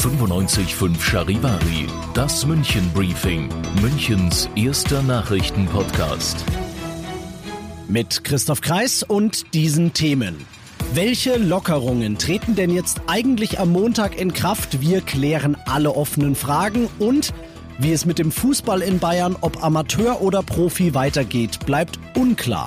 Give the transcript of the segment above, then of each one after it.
95.5 Charivari, das München Briefing, Münchens erster Nachrichtenpodcast. Mit Christoph Kreis und diesen Themen. Welche Lockerungen treten denn jetzt eigentlich am Montag in Kraft? Wir klären alle offenen Fragen und wie es mit dem Fußball in Bayern, ob Amateur oder Profi weitergeht, bleibt unklar.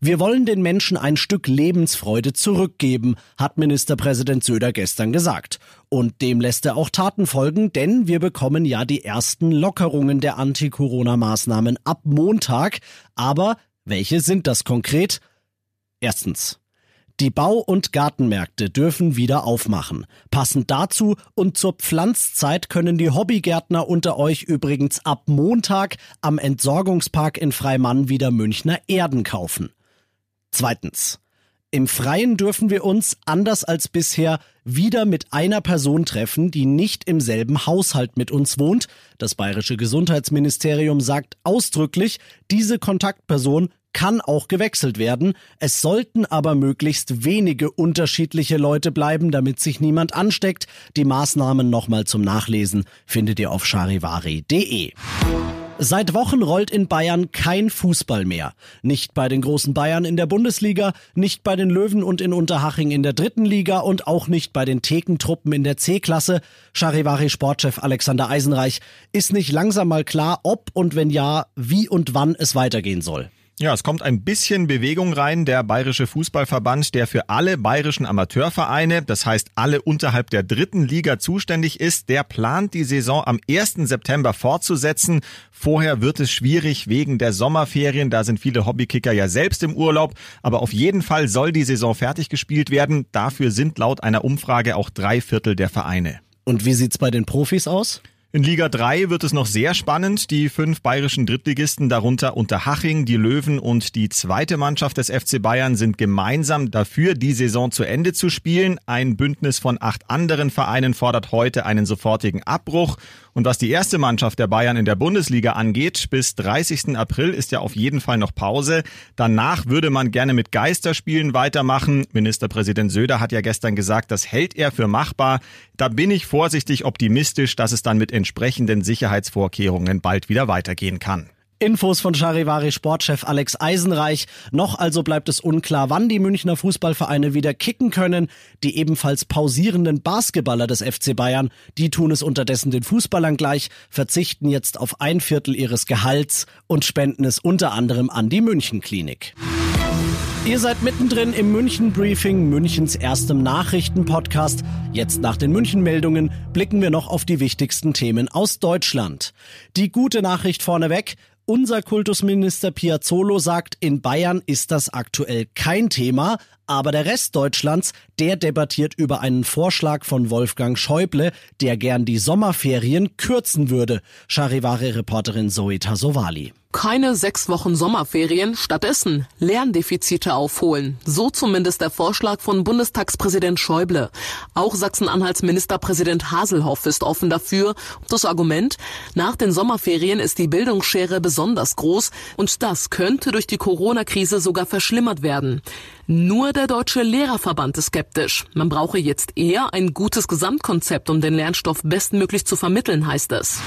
Wir wollen den Menschen ein Stück Lebensfreude zurückgeben, hat Ministerpräsident Söder gestern gesagt. Und dem lässt er auch Taten folgen, denn wir bekommen ja die ersten Lockerungen der Anti-Corona-Maßnahmen ab Montag. Aber welche sind das konkret? Erstens. Die Bau- und Gartenmärkte dürfen wieder aufmachen. Passend dazu und zur Pflanzzeit können die Hobbygärtner unter euch übrigens ab Montag am Entsorgungspark in Freimann wieder Münchner Erden kaufen. Zweitens. Im Freien dürfen wir uns, anders als bisher, wieder mit einer Person treffen, die nicht im selben Haushalt mit uns wohnt. Das bayerische Gesundheitsministerium sagt ausdrücklich, diese Kontaktperson kann auch gewechselt werden. Es sollten aber möglichst wenige unterschiedliche Leute bleiben, damit sich niemand ansteckt. Die Maßnahmen nochmal zum Nachlesen findet ihr auf charivari.de. Seit Wochen rollt in Bayern kein Fußball mehr. Nicht bei den großen Bayern in der Bundesliga, nicht bei den Löwen und in Unterhaching in der dritten Liga und auch nicht bei den Thekentruppen in der C-Klasse. Charivari-Sportchef Alexander Eisenreich ist nicht langsam mal klar, ob und wenn ja, wie und wann es weitergehen soll. Ja, es kommt ein bisschen Bewegung rein. Der Bayerische Fußballverband, der für alle bayerischen Amateurvereine, das heißt alle unterhalb der dritten Liga zuständig ist, der plant die Saison am 1. September fortzusetzen. Vorher wird es schwierig wegen der Sommerferien. Da sind viele Hobbykicker ja selbst im Urlaub. Aber auf jeden Fall soll die Saison fertig gespielt werden. Dafür sind laut einer Umfrage auch drei Viertel der Vereine. Und wie sieht's bei den Profis aus? In Liga 3 wird es noch sehr spannend. Die fünf bayerischen Drittligisten, darunter Unterhaching, die Löwen und die zweite Mannschaft des FC Bayern sind gemeinsam dafür, die Saison zu Ende zu spielen. Ein Bündnis von acht anderen Vereinen fordert heute einen sofortigen Abbruch. Und was die erste Mannschaft der Bayern in der Bundesliga angeht, bis 30. April ist ja auf jeden Fall noch Pause. Danach würde man gerne mit Geisterspielen weitermachen. Ministerpräsident Söder hat ja gestern gesagt, das hält er für machbar. Da bin ich vorsichtig optimistisch, dass es dann mit entsprechenden Sicherheitsvorkehrungen bald wieder weitergehen kann. Infos von Charivari Sportchef Alex Eisenreich. Noch also bleibt es unklar, wann die Münchner Fußballvereine wieder kicken können. Die ebenfalls pausierenden Basketballer des FC Bayern, die tun es unterdessen den Fußballern gleich, verzichten jetzt auf ein Viertel ihres Gehalts und spenden es unter anderem an die München Klinik. Ihr seid mittendrin im München Briefing, Münchens erstem Nachrichtenpodcast. Jetzt nach den München Meldungen blicken wir noch auf die wichtigsten Themen aus Deutschland. Die gute Nachricht vorneweg. Unser Kultusminister Piazzolo sagt, in Bayern ist das aktuell kein Thema, aber der Rest Deutschlands, der debattiert über einen Vorschlag von Wolfgang Schäuble, der gern die Sommerferien kürzen würde. Charivari-Reporterin Zoe Tasovali. Keine sechs Wochen Sommerferien, stattdessen Lerndefizite aufholen. So zumindest der Vorschlag von Bundestagspräsident Schäuble. Auch Sachsen-Anhalts Ministerpräsident Haselhoff ist offen dafür. Das Argument, nach den Sommerferien ist die Bildungsschere besonders groß und das könnte durch die Corona-Krise sogar verschlimmert werden. Nur der Deutsche Lehrerverband ist skeptisch. Man brauche jetzt eher ein gutes Gesamtkonzept, um den Lernstoff bestmöglich zu vermitteln, heißt es.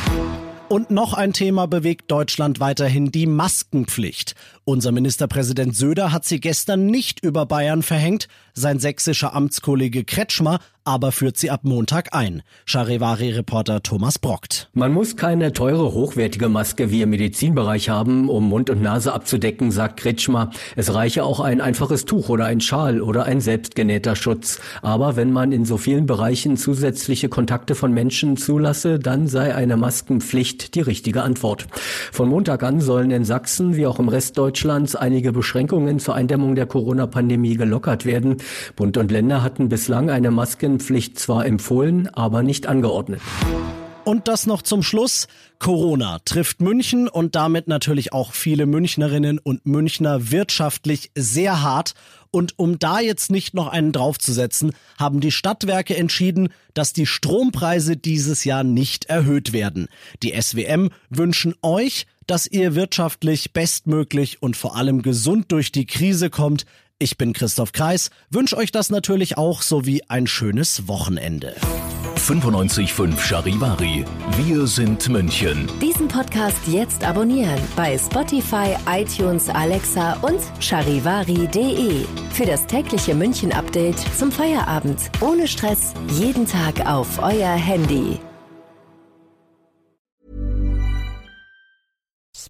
Und noch ein Thema bewegt Deutschland weiterhin, die Maskenpflicht. Unser Ministerpräsident Söder hat sie gestern nicht über Bayern verhängt, sein sächsischer Amtskollege Kretschmer aber führt sie ab Montag ein. Charivari-Reporter Thomas Brockt. Man muss keine teure, hochwertige Maske wie im Medizinbereich haben, um Mund und Nase abzudecken, sagt Kretschmer. Es reiche auch ein einfaches Tuch oder ein Schal oder ein selbstgenähter Schutz. Aber wenn man in so vielen Bereichen zusätzliche Kontakte von Menschen zulasse, dann sei eine Maskenpflicht die richtige Antwort. Von Montag an sollen in Sachsen wie auch im Rest Deutschlands einige Beschränkungen zur Eindämmung der Corona-Pandemie gelockert werden. Bund und Länder hatten bislang eine Maskenpflicht zwar empfohlen, aber nicht angeordnet. Und das noch zum Schluss. Corona trifft München und damit natürlich auch viele Münchnerinnen und Münchner wirtschaftlich sehr hart. Und um da jetzt nicht noch einen draufzusetzen, haben die Stadtwerke entschieden, dass die Strompreise dieses Jahr nicht erhöht werden. Die SWM wünschen euch, dass ihr wirtschaftlich bestmöglich und vor allem gesund durch die Krise kommt. Ich bin Christoph Kreis, wünsche euch das natürlich auch sowie ein schönes Wochenende. 95.5 Charivari. Wir sind München. Diesen Podcast jetzt abonnieren bei Spotify, iTunes, Alexa und charivari.de. Für das tägliche München-Update zum Feierabend. Ohne Stress. Jeden Tag auf euer Handy.